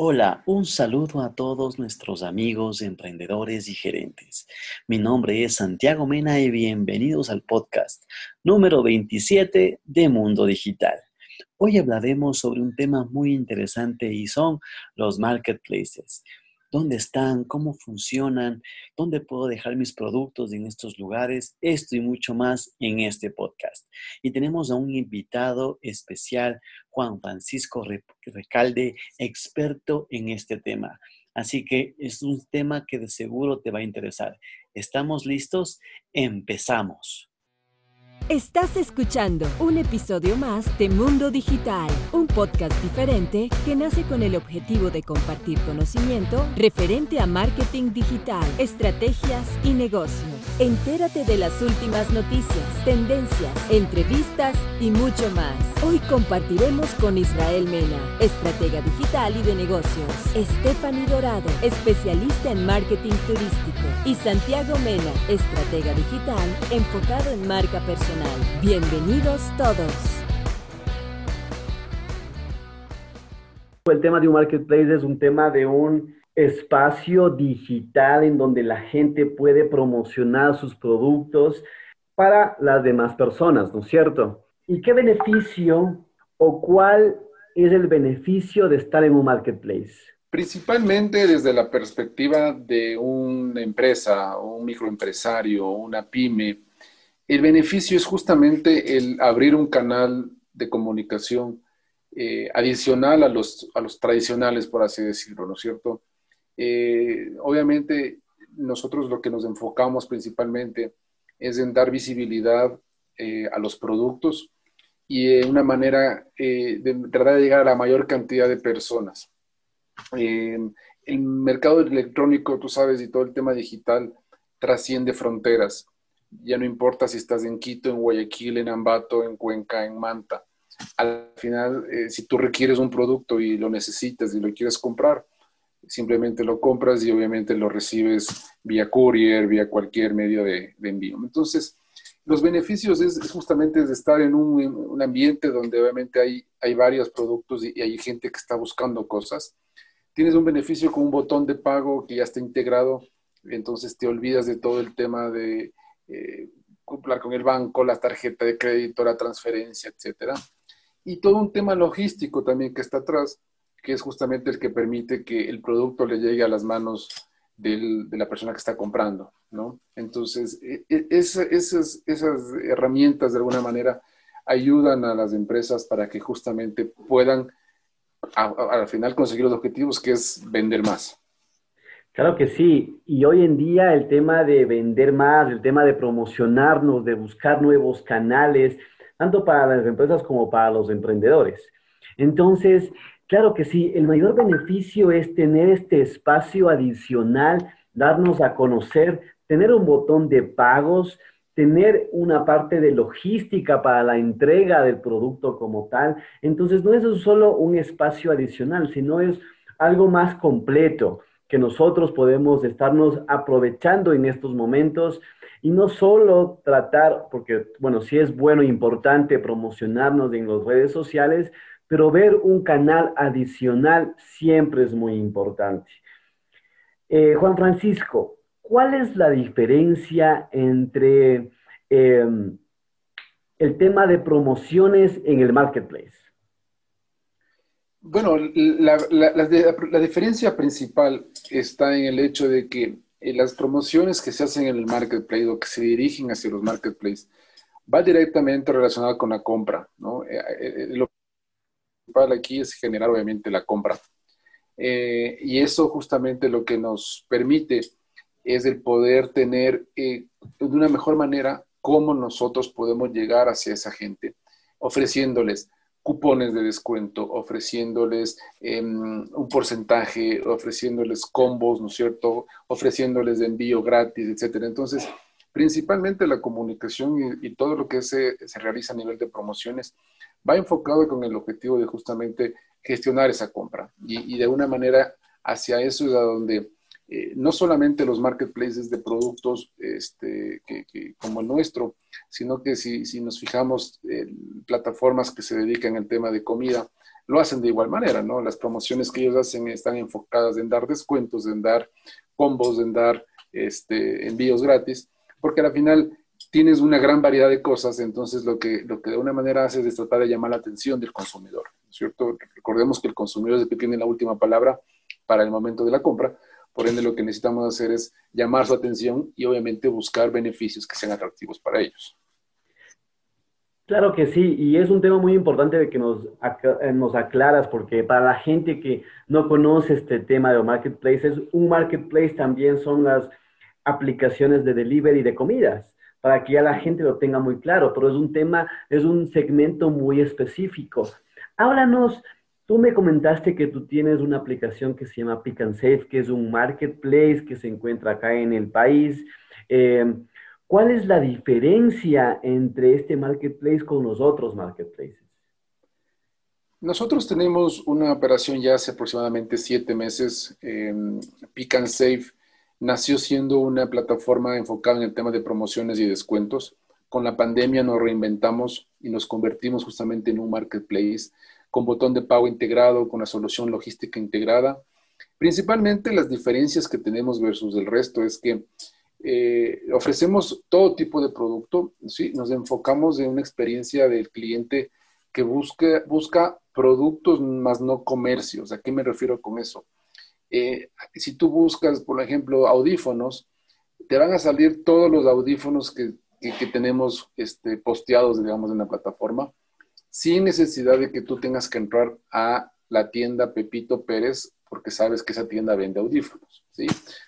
Hola, un saludo a todos nuestros amigos, emprendedores y gerentes. Mi nombre es Santiago Mena y bienvenidos al podcast número 27 de Mundo Digital. Hoy hablaremos sobre un tema muy interesante y son los marketplaces dónde están, cómo funcionan, dónde puedo dejar mis productos en estos lugares, esto y mucho más en este podcast. Y tenemos a un invitado especial, Juan Francisco Recalde, experto en este tema. Así que es un tema que de seguro te va a interesar. ¿Estamos listos? Empezamos. Estás escuchando un episodio más de Mundo Digital, un podcast diferente que nace con el objetivo de compartir conocimiento referente a marketing digital, estrategias y negocios. Entérate de las últimas noticias, tendencias, entrevistas y mucho más. Hoy compartiremos con Israel Mena, estratega digital y de negocios, Stephanie Dorado, especialista en marketing turístico, y Santiago Mena, estratega digital enfocado en marca personal Bienvenidos todos. El tema de un marketplace es un tema de un espacio digital en donde la gente puede promocionar sus productos para las demás personas, ¿no es cierto? ¿Y qué beneficio o cuál es el beneficio de estar en un marketplace? Principalmente desde la perspectiva de una empresa un microempresario una pyme el beneficio es justamente el abrir un canal de comunicación eh, adicional a los, a los tradicionales, por así decirlo, ¿no es cierto? Eh, obviamente, nosotros lo que nos enfocamos principalmente es en dar visibilidad eh, a los productos y una manera de tratar de llegar a la mayor cantidad de personas. el mercado electrónico, tú sabes, y todo el tema digital trasciende fronteras ya no importa si estás en Quito, en Guayaquil, en Ambato, en Cuenca, en Manta. Al final, eh, si tú requieres un producto y lo necesitas y lo quieres comprar, simplemente lo compras y obviamente lo recibes vía courier, vía cualquier medio de, envío. Entonces, los beneficios es, justamente de estar en un, ambiente donde obviamente hay, hay varios productos y, hay gente que está buscando cosas. Tienes un beneficio con un botón de pago que ya está integrado, entonces te olvidas de todo el tema de eh, cumplir con el banco, la tarjeta de crédito, la transferencia, etcétera. Y todo un tema logístico también que está atrás, que es justamente el que permite que el producto le llegue a las manos de la persona que está comprando, ¿no? Entonces, e, e, esas, esas herramientas de alguna manera ayudan a las empresas para que justamente puedan al final conseguir los objetivos, que es vender más. Claro que sí. Y hoy en día el tema de vender más, el tema de promocionarnos, de buscar nuevos canales, tanto para las empresas como para los emprendedores. Entonces, claro que sí, el mayor beneficio es tener este espacio adicional, darnos a conocer, tener un botón de pagos, tener una parte de logística para la entrega del producto como tal. Entonces, no es solo un espacio adicional, sino es algo más completo que nosotros podemos estarnos aprovechando en estos momentos y no solo tratar, porque bueno, sí es bueno e importante promocionarnos en las redes sociales, pero ver un canal adicional siempre es muy importante. Eh, Juan Francisco, ¿cuál es la diferencia entre em, el tema de promociones en el marketplace? Bueno, la, diferencia principal está en el hecho de que eh, las promociones que se hacen en el marketplace o que se dirigen hacia los marketplaces va directamente relacionada con la compra, ¿no? Eh, eh, principal aquí es generar obviamente la compra. y eso justamente lo que nos permite es el poder tener de una mejor manera cómo nosotros podemos llegar hacia esa gente, ofreciéndoles cupones de descuento, ofreciéndoles em, un porcentaje, ofreciéndoles combos, ¿no es cierto? Ofreciéndoles de envío gratis, etcétera. Entonces, principalmente la comunicación y, todo lo que se, se, realiza a nivel de promociones va enfocado con el objetivo de justamente gestionar esa compra y, de una manera hacia eso es a donde eh, no solamente los marketplaces de productos este, que, como el nuestro, sino que si, si nos fijamos en plataformas que se dedican al tema de comida, lo hacen de igual manera, ¿no? Las promociones que ellos hacen están enfocadas en dar descuentos, en dar combos, en dar este, envíos gratis, porque al final tienes una gran variedad de cosas, entonces lo que, lo que de una manera haces es tratar de llamar la atención del consumidor, ¿cierto? Recordemos que el consumidor es el que tiene la última palabra para el momento de la compra, por ende lo que necesitamos hacer es llamar su atención y obviamente buscar beneficios que sean atractivos para ellos. Claro que sí, y es un tema muy importante de que nos, eh, nos aclaras, porque para la gente que no conoce este tema de marketplaces, un marketplace también son las aplicaciones de delivery de comidas, para que ya la gente lo tenga muy claro, pero es un tema, es un segmento muy específico. Háblanos, tú me comentaste que tú tienes una aplicación que se llama Pick and Save, que es un marketplace que se encuentra acá en el país. Eh, ¿Cuál es la diferencia entre este marketplace con los otros marketplaces? Nosotros tenemos una operación ya hace aproximadamente siete meses. Pick and Save nació siendo una plataforma enfocada en el tema de promociones y descuentos. Con la pandemia nos reinventamos y nos convertimos justamente en un marketplace con botón de pago integrado, con la solución logística integrada. Principalmente las diferencias que tenemos versus el resto es que eh, ofrecemos todo tipo de producto, ¿sí? nos enfocamos en una experiencia del cliente que busca, busca productos más no comercios. ¿A qué me refiero con eso? Eh, si tú buscas, por ejemplo, audífonos, te van a salir todos los audífonos que, que, tenemos este, posteados, digamos, en la plataforma, sin necesidad de que tú tengas que entrar a la tienda Pepito Pérez, porque sabes que esa tienda vende audífonos. ¿sí?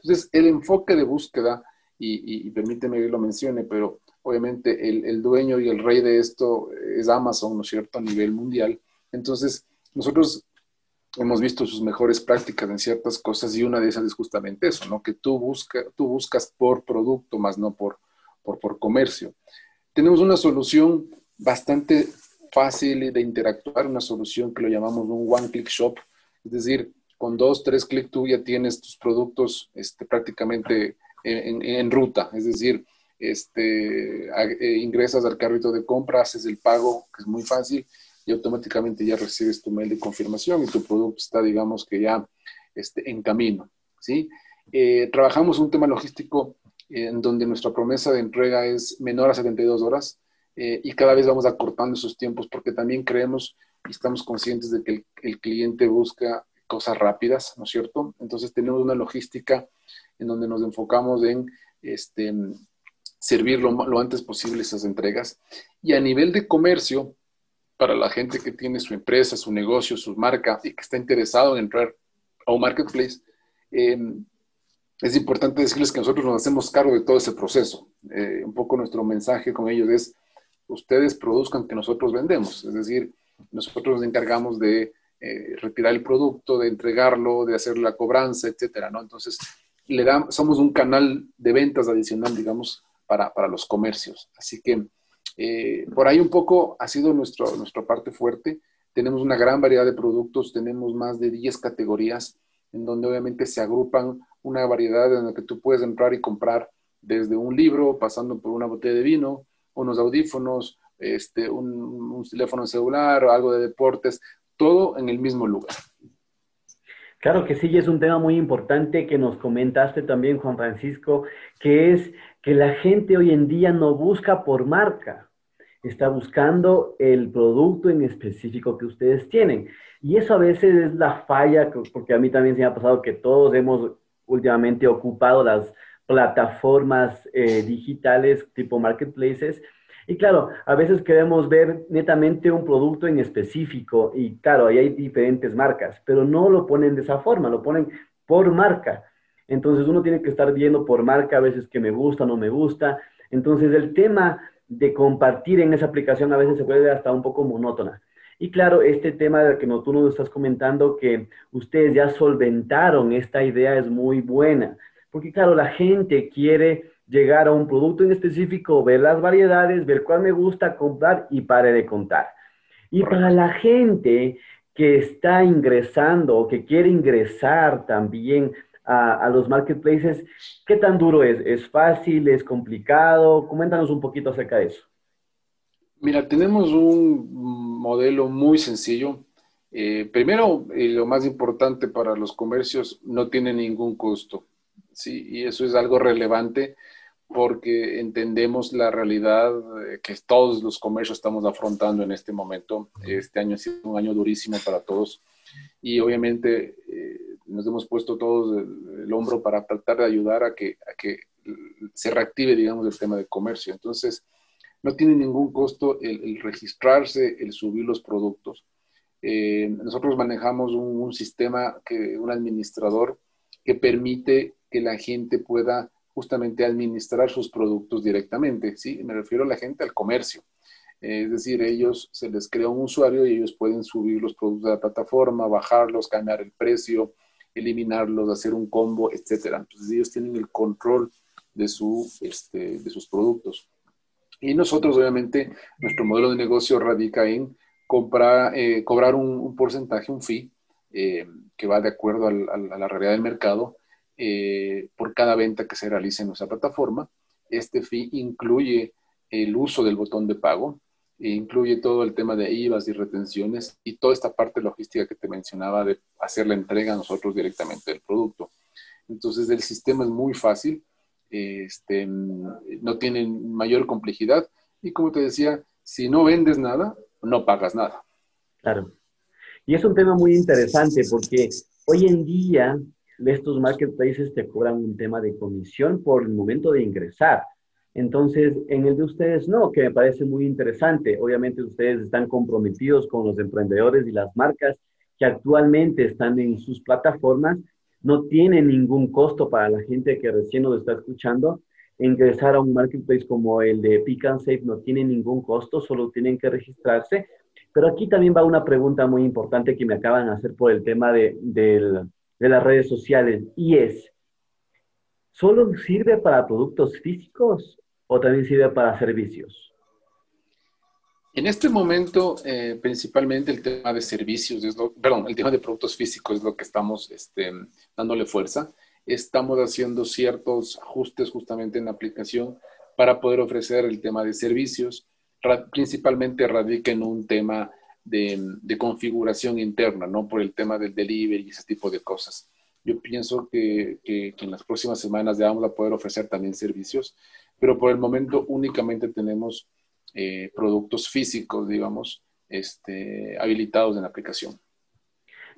Entonces, el enfoque de búsqueda y, permíteme que lo mencione, pero obviamente el, dueño y el rey de esto es Amazon, ¿no es cierto?, a nivel mundial. Entonces, nosotros hemos visto sus mejores prácticas en ciertas cosas y una de esas es justamente eso, ¿no? Que tú, busca, tú buscas por producto más no por, por, por comercio. Tenemos una solución bastante fácil de interactuar, una solución que lo llamamos un one-click shop, es decir, con dos, tres clics tú ya tienes tus productos este, prácticamente en, ruta, es decir, este, eh, ingresas al carrito de compra, haces el pago, que es muy fácil, y automáticamente ya recibes tu mail de confirmación y tu producto está, digamos que ya este, en camino. ¿sí? Eh, trabajamos un tema logístico en donde nuestra promesa de entrega es menor a 72 horas eh, y cada vez vamos acortando esos tiempos porque también creemos y estamos conscientes de que el, el cliente busca cosas rápidas, ¿no es cierto? Entonces tenemos una logística en donde nos enfocamos en este, servir lo, antes posible esas entregas. Y a nivel de comercio, para la gente que tiene su empresa, su negocio, su marca y que está interesado en entrar a un marketplace, em, es importante decirles que nosotros nos hacemos cargo de todo ese proceso. Eh, un poco nuestro mensaje con ellos es, ustedes produzcan que nosotros vendemos. Es decir, nosotros nos encargamos de eh, retirar el producto, de entregarlo, de hacer la cobranza, etcétera, ¿no? Entonces, le somos un canal de ventas adicional, digamos, para, los comercios. Así que eh, por ahí un poco ha sido nuestro, nuestra parte fuerte. Tenemos una gran variedad de productos, tenemos más de 10 categorías en donde obviamente se agrupan una variedad en la que tú puedes entrar y comprar desde un libro, pasando por una botella de vino, unos audífonos, este, un, un teléfono celular, algo de deportes, todo en el mismo lugar. Claro que sí, es un tema muy importante que nos comentaste también, Juan Francisco, que es que la gente hoy en día no busca por marca, está buscando el producto en específico que ustedes tienen. Y eso a veces es la falla, porque a mí también se me ha pasado que todos hemos últimamente ocupado las plataformas eh, digitales tipo marketplaces y claro, a veces queremos ver netamente un producto en específico y claro, ahí hay diferentes marcas, pero no lo ponen de esa forma, lo ponen por marca. Entonces uno tiene que estar viendo por marca a veces que me gusta, no me gusta. Entonces el tema de compartir en esa aplicación a veces se puede hasta un poco monótona. Y claro, este tema de que no, tú nos estás comentando que ustedes ya solventaron esta idea es muy buena, porque claro, la gente quiere llegar a un producto en específico, ver las variedades, ver cuál me gusta comprar y pare de contar. Y para la gente que está ingresando o que quiere ingresar también a, los marketplaces, ¿qué tan duro es? ¿Es fácil? ¿Es complicado? Coméntanos un poquito acerca de eso. Mira, tenemos un modelo muy sencillo Eh, primero, y lo más importante para los comercios, no tiene ningún costo. ¿sí? Y eso es algo relevante porque entendemos la realidad que todos los comercios estamos afrontando en este momento. Este año ha sido un año durísimo para todos y obviamente eh, nos hemos puesto todos el, hombro para tratar de ayudar a que, a que se reactive, digamos, el tema de comercio. Entonces, no tiene ningún costo el, registrarse, el subir los productos. Eh, nosotros manejamos un, sistema, que, un administrador que permite que la gente pueda justamente administrar sus productos directamente, ¿sí? Me refiero a la gente al comercio. Es decir, ellos se les crea un usuario y ellos pueden subir los productos de la plataforma, bajarlos, cambiar el precio, eliminarlos, hacer un combo, etcétera. Entonces ellos tienen el control de, su, este, de sus productos. Y nosotros, obviamente, nuestro modelo de negocio radica en comprar, eh, cobrar un, porcentaje, un fee, eh, que va de acuerdo a la realidad del mercado eh, por cada venta que se realice en nuestra plataforma. Este fee incluye el uso del botón de pago, incluye todo el tema de IVAs y retenciones y toda esta parte logística que te mencionaba de hacer la entrega a nosotros directamente del producto. Entonces el sistema es muy fácil, este, no tiene mayor complejidad y como te decía, si no vendes nada, no pagas nada. Claro. Y es un tema muy interesante porque hoy en día estos marketplaces te cobran un tema de comisión por el momento de ingresar. Entonces, en el de ustedes no, que me parece muy interesante. Obviamente ustedes están comprometidos con los emprendedores y las marcas que actualmente están en sus plataformas. No tiene ningún costo para la gente que recién nos está escuchando. Ingresar a un marketplace como el de Pick and Save no tiene ningún costo, solo tienen que registrarse. Pero aquí también va una pregunta muy importante que me acaban de hacer por el tema de, de las redes sociales y es, ¿solo sirve para productos físicos o también sirve para servicios? En este momento, eh, principalmente el tema de servicios, es lo, perdón, el tema de productos físicos es lo que estamos este, dándole fuerza. Estamos haciendo ciertos ajustes justamente en la aplicación para poder ofrecer el tema de servicios. principalmente radica en un tema de, configuración interna, no por el tema del delivery y ese tipo de cosas. Yo pienso que, que en las próximas semanas ya vamos a poder ofrecer también servicios pero por el momento únicamente tenemos eh, productos físicos, digamos, este, habilitados en la aplicación.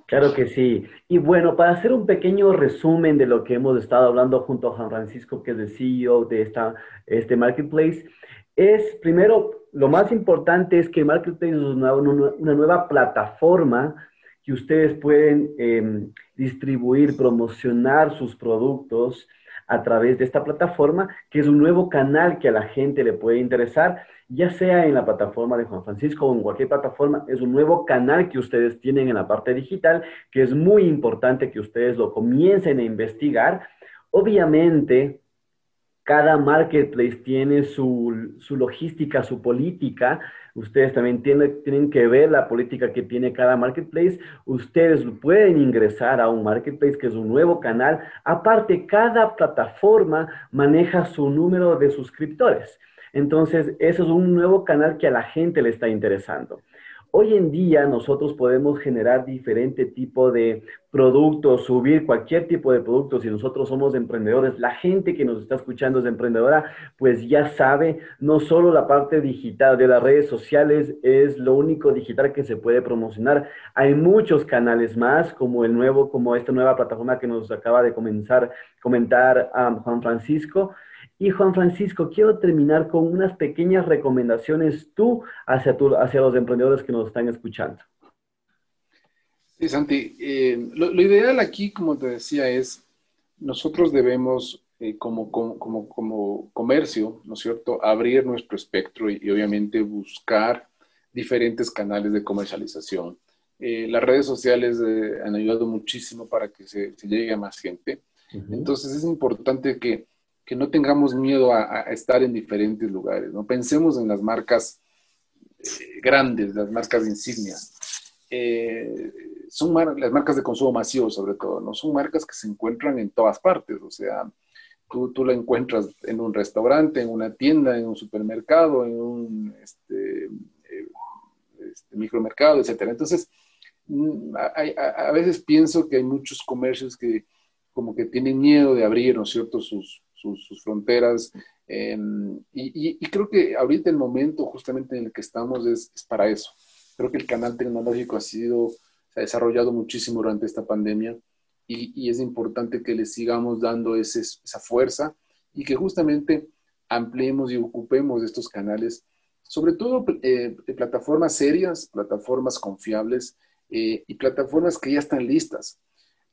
Claro que sí. Y bueno, para hacer un pequeño resumen de lo que hemos estado hablando junto a Juan Francisco, que es el CEO de esta, este marketplace, es primero, lo más importante es que Marketplace es una, nueva plataforma que ustedes pueden em, distribuir, promocionar sus productos, a través de esta plataforma, que es un nuevo canal que a la gente le puede interesar, ya sea en la plataforma de Juan Francisco o en cualquier plataforma, es un nuevo canal que ustedes tienen en la parte digital, que es muy importante que ustedes lo comiencen a investigar. Obviamente, cada marketplace tiene su, su logística, su política, Ustedes también tienen, tienen que ver la política que tiene cada marketplace. Ustedes pueden ingresar a un marketplace que es un nuevo canal. Aparte, cada plataforma maneja su número de suscriptores. Entonces, eso es un nuevo canal que a la gente le está interesando. Hoy en día nosotros podemos generar diferente tipo de productos, subir cualquier tipo de productos. Si nosotros somos emprendedores, la gente que nos está escuchando es emprendedora, pues ya sabe, no solo la parte digital de las redes sociales es lo único digital que se puede promocionar. Hay muchos canales más, como el nuevo, como esta nueva plataforma que nos acaba de comenzar, comentar a Juan Francisco. Y Juan Francisco, quiero terminar con unas pequeñas recomendaciones tú hacia, hacia los emprendedores que nos están escuchando. Sí, Santi, eh, lo, ideal aquí, como te decía, es nosotros debemos, eh, como, como, como, comercio, ¿no es cierto?, abrir nuestro espectro y, obviamente buscar diferentes canales de comercialización. Eh, las redes sociales han ayudado muchísimo para que se, llegue a más gente. Entonces es importante que que no tengamos miedo a, estar en diferentes lugares, ¿no? Pensemos en las marcas eh, grandes, las marcas insignias. Eh, son las marcas de consumo masivo sobre todo, ¿no? Son marcas que se encuentran en todas partes, o sea, tú, tú la encuentras en un restaurante, en una tienda, en un supermercado, en un este, eh, este, micromercado, etc. Entonces, mm, a, veces pienso que hay muchos comercios que como que tienen miedo de abrir, ¿no es cierto?, sus, sus, fronteras. Em, y, creo que ahorita el momento justamente en el que estamos es, es, para eso. Creo que el canal tecnológico ha sido, se ha desarrollado muchísimo durante esta pandemia y, y es importante que le sigamos dando ese, esa fuerza y que justamente ampliemos y ocupemos estos canales, sobre todo eh, plataformas serias, plataformas confiables eh, y plataformas que ya están listas.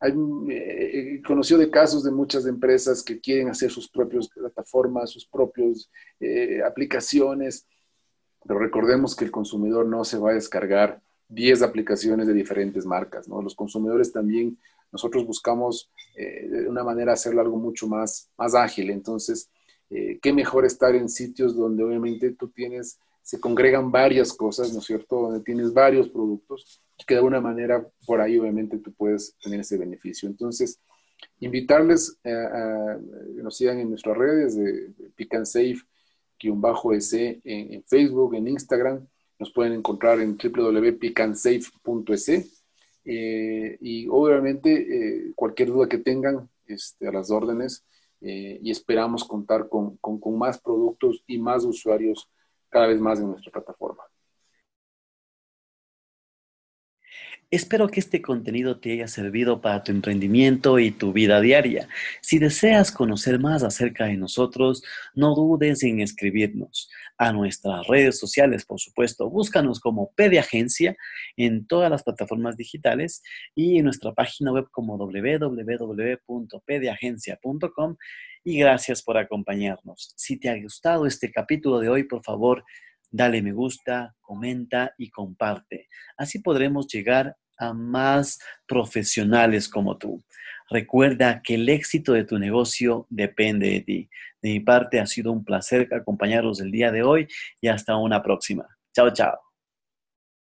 Hay, eh, conocido de casos de muchas empresas que quieren hacer sus propias plataformas, sus propias aplicaciones, pero recordemos que el consumidor no se va a descargar 10 aplicaciones de diferentes marcas, ¿no? Los consumidores también, nosotros buscamos de una manera hacerlo algo mucho más, más ágil, entonces eh, qué mejor estar en sitios donde obviamente tú tienes, se congregan varias cosas, ¿no es cierto? Donde tienes varios productos que de alguna manera por ahí obviamente tú puedes tener ese beneficio. Entonces, invitarles a, que nos sigan en nuestras redes de Pick and Safe, bajo ese en, Facebook, en Instagram. Nos pueden encontrar en www.pickandsafe.es. Eh, y obviamente eh, cualquier duda que tengan este, a las órdenes, eh, y esperamos contar con, con más productos y más usuarios cada vez más en nuestra plataforma. Espero que este contenido te haya servido para tu emprendimiento y tu vida diaria. Si deseas conocer más acerca de nosotros, no dudes en escribirnos a nuestras redes sociales, por supuesto. Búscanos como Agencia en todas las plataformas digitales y en nuestra página web como www.pediagencia.com. Y gracias por acompañarnos. Si te ha gustado este capítulo de hoy, por favor, dale me gusta, comenta y comparte. Así podremos llegar a más profesionales como tú. Recuerda que el éxito de tu negocio depende de ti. De mi parte ha sido un placer acompañarlos el día de hoy y hasta una próxima. Chao, chao.